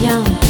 一样。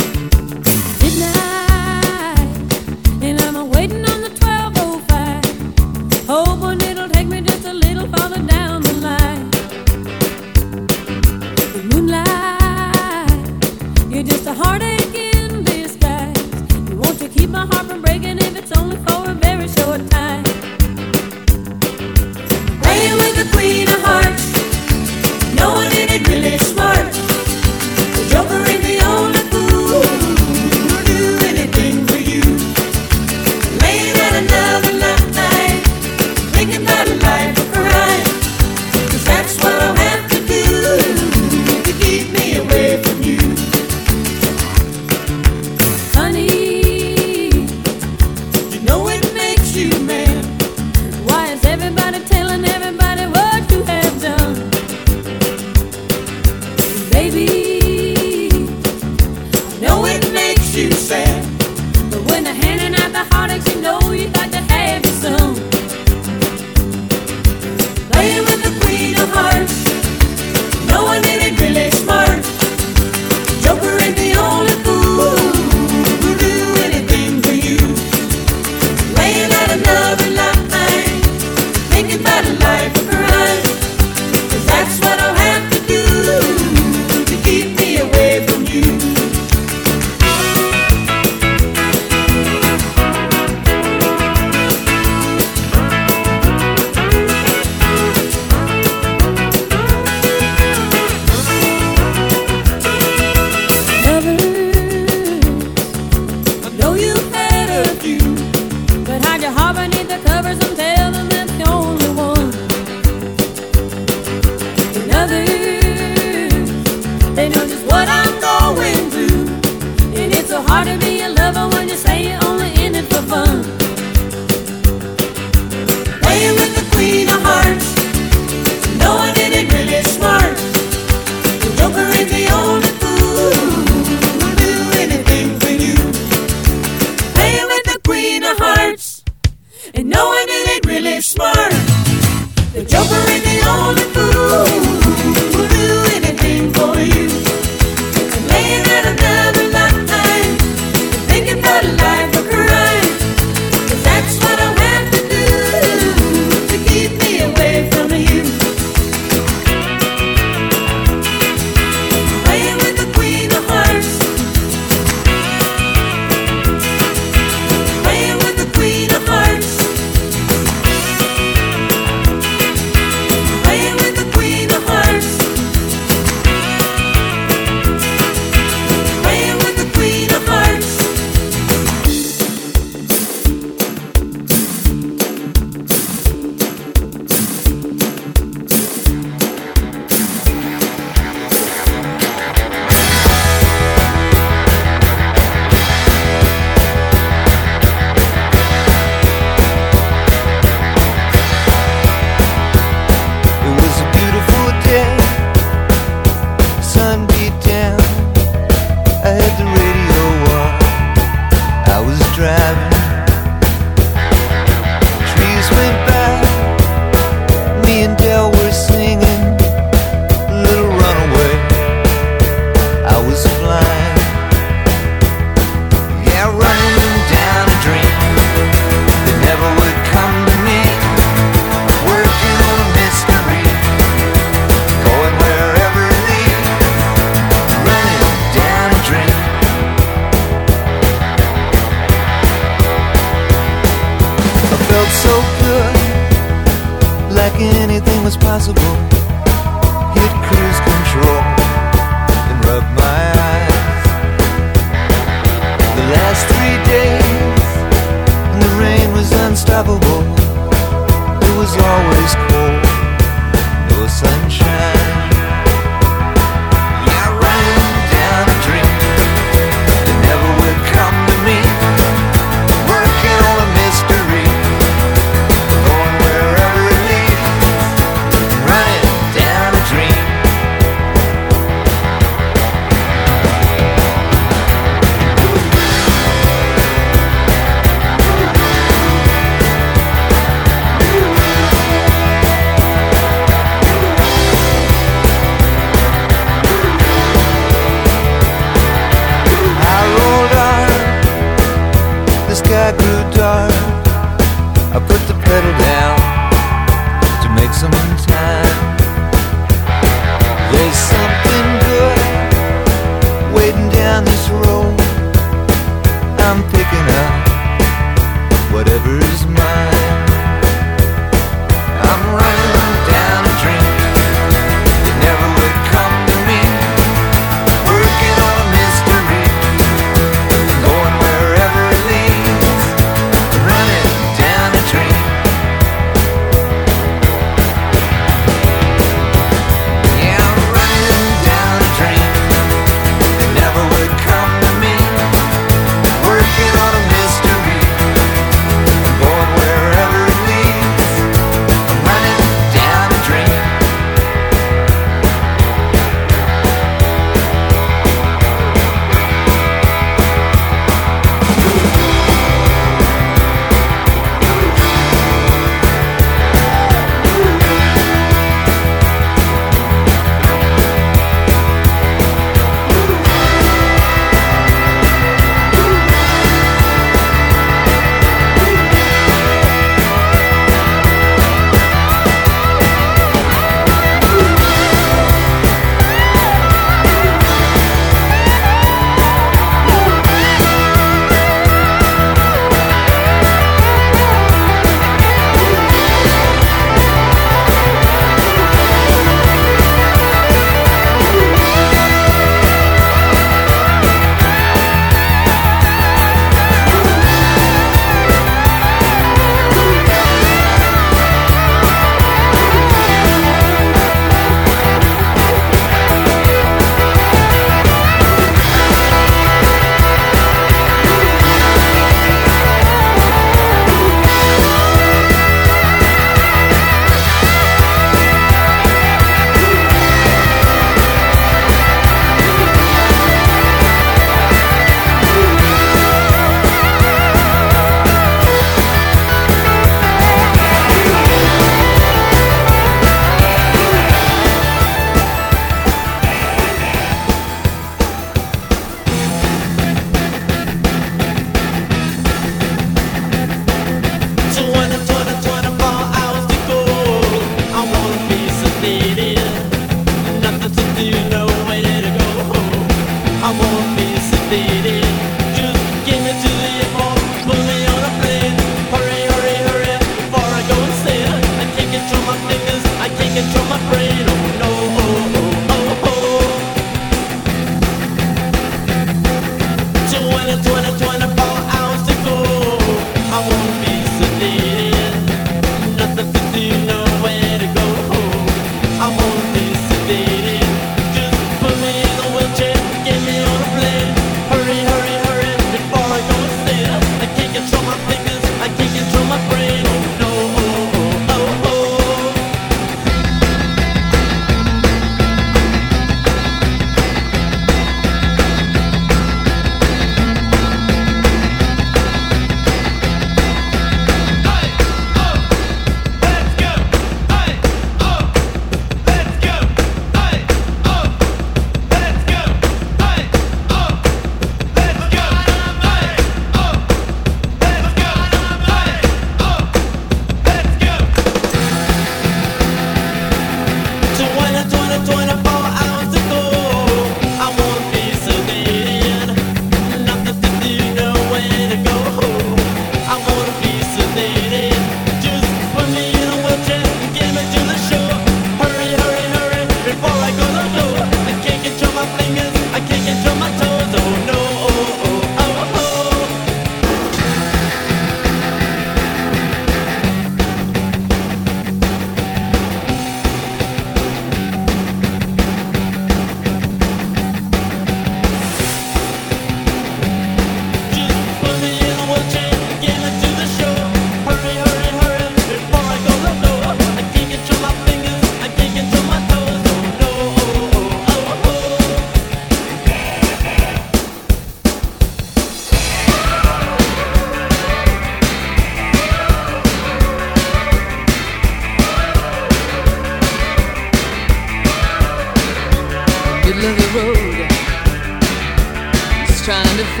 Trying to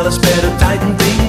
Palace better tighten things